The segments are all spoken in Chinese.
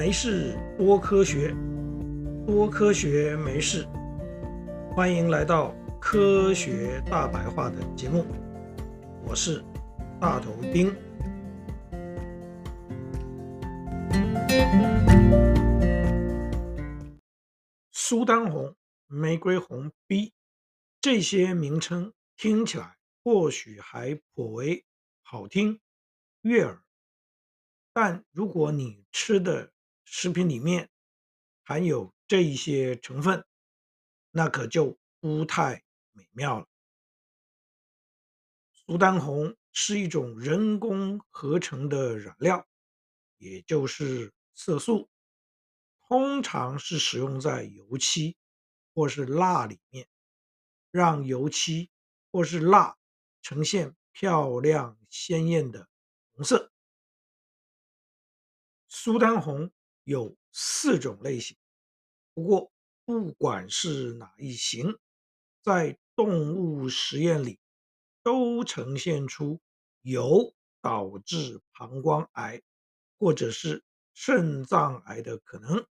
没事多科学，多科学没事。欢迎来到科学大白话的节目，我是大头丁。苏丹红、玫瑰红 B 这些名称听起来或许还颇为好听、悦耳。但如果你吃的食品里面含有这一些成分，那可就不太美妙了。苏丹红是一种人工合成的染料，也就是色素，通常是使用在油漆或是蜡里面，让油漆或是蜡呈现漂亮鲜艳的红色。苏丹红有四种类型，不过不管是哪一型，在动物实验里都呈现出有导致膀胱癌或者是肾脏癌的可能。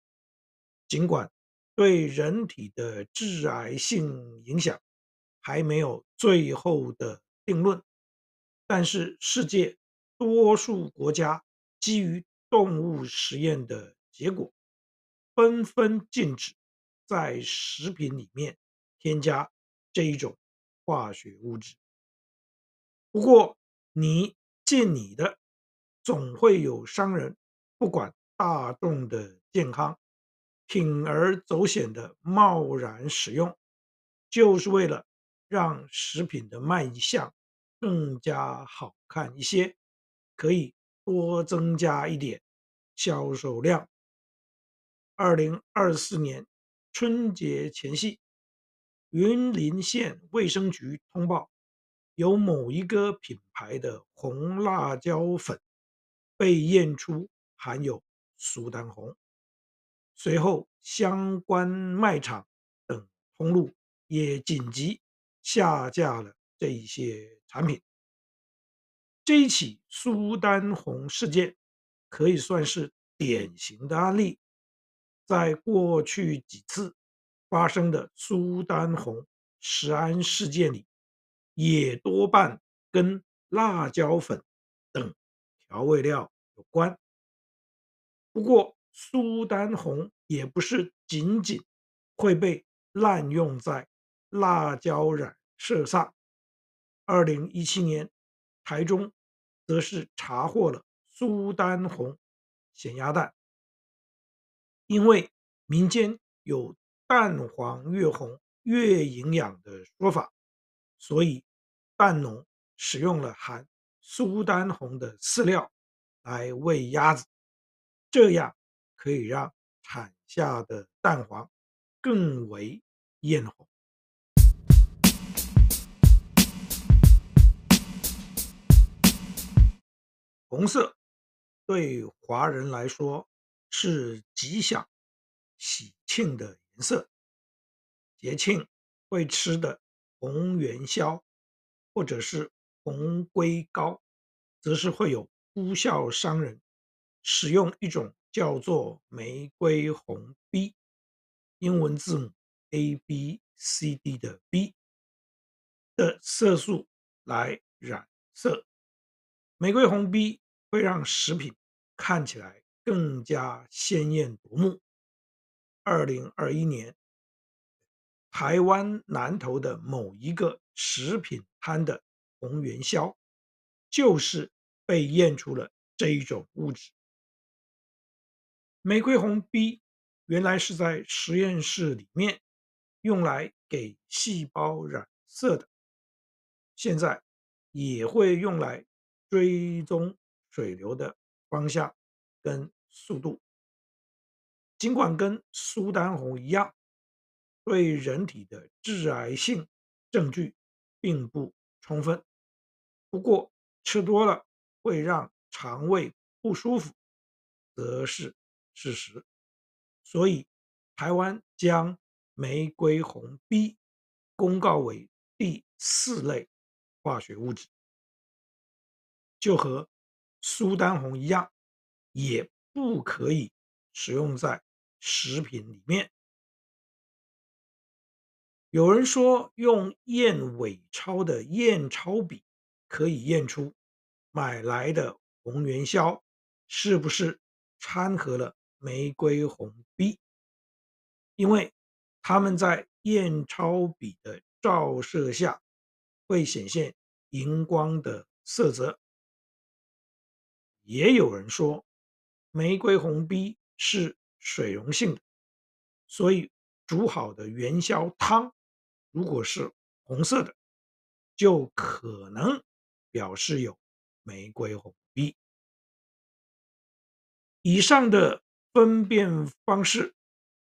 尽管对人体的致癌性影响还没有最后的定论，但是世界多数国家基于动物实验的结果，纷纷禁止在食品里面添加这一种化学物质。不过，你禁你的，总会有商人不管大众的健康，铤而走险的贸然使用，就是为了让食品的卖相更加好看一些，可以多增加一点。销售量。二零二四年春节前夕，云林县卫生局通报，有某一个品牌的红辣椒粉被验出含有苏丹红，随后相关卖场等通路也紧急下架了这一些产品。这一起苏丹红事件。可以算是典型的案例，在过去几次发生的苏丹红食安事件里，也多半跟辣椒粉等调味料有关。不过，苏丹红也不是仅仅会被滥用在辣椒染色上。二零一七年，台中则是查获了。苏丹红咸鸭蛋，因为民间有“蛋黄越红越营养”的说法，所以蛋农使用了含苏丹红的饲料来喂鸭子，这样可以让产下的蛋黄更为艳红。红色。对华人来说是吉祥、喜庆的颜色。节庆会吃的红元宵，或者是红龟糕，则是会有呼啸商人使用一种叫做玫瑰红 B，英文字母 A B C D 的 B 的色素来染色。玫瑰红 B。会让食品看起来更加鲜艳夺目。二零二一年，台湾南投的某一个食品摊的红元宵，就是被验出了这一种物质。玫瑰红 B 原来是在实验室里面用来给细胞染色的，现在也会用来追踪。水流的方向跟速度，尽管跟苏丹红一样，对人体的致癌性证据并不充分，不过吃多了会让肠胃不舒服，则是事实。所以，台湾将玫瑰红 B 公告为第四类化学物质，就和苏丹红一样，也不可以使用在食品里面。有人说，用验伪钞的验钞笔可以验出买来的红元宵是不是掺和了玫瑰红 B，因为它们在验钞笔的照射下会显现荧光的色泽。也有人说，玫瑰红 B 是水溶性的，所以煮好的元宵汤。如果是红色的，就可能表示有玫瑰红 B。以上的分辨方式，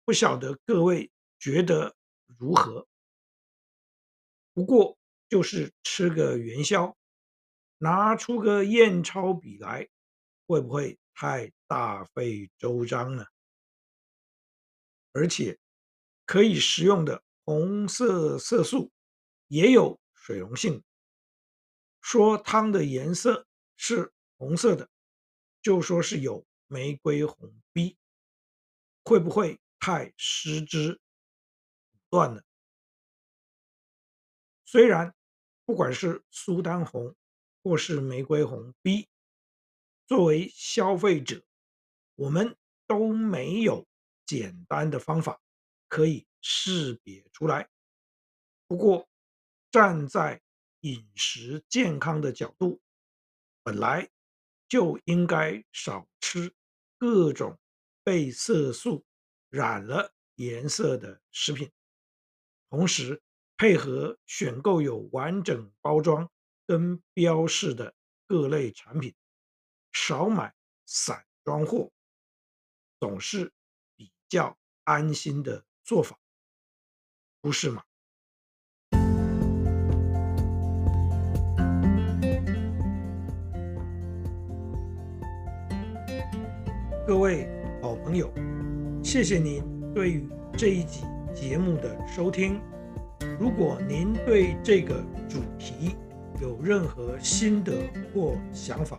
不晓得各位觉得如何？不过就是吃个元宵，拿出个验钞笔来，会不会太大费周章了？而且可以食用的。红色色素也有水溶性，说汤的颜色是红色的，就说是有玫瑰红 B，会不会太失之断了？虽然不管是苏丹红或是玫瑰红 B，作为消费者，我们都没有简单的方法可以。识别出来。不过，站在饮食健康的角度，本来就应该少吃各种被色素染了颜色的食品，同时配合选购有完整包装跟标示的各类产品，少买散装货，总是比较安心的做法。不是吗？各位好朋友，谢谢您对于这一集节目的收听。如果您对这个主题有任何心得或想法，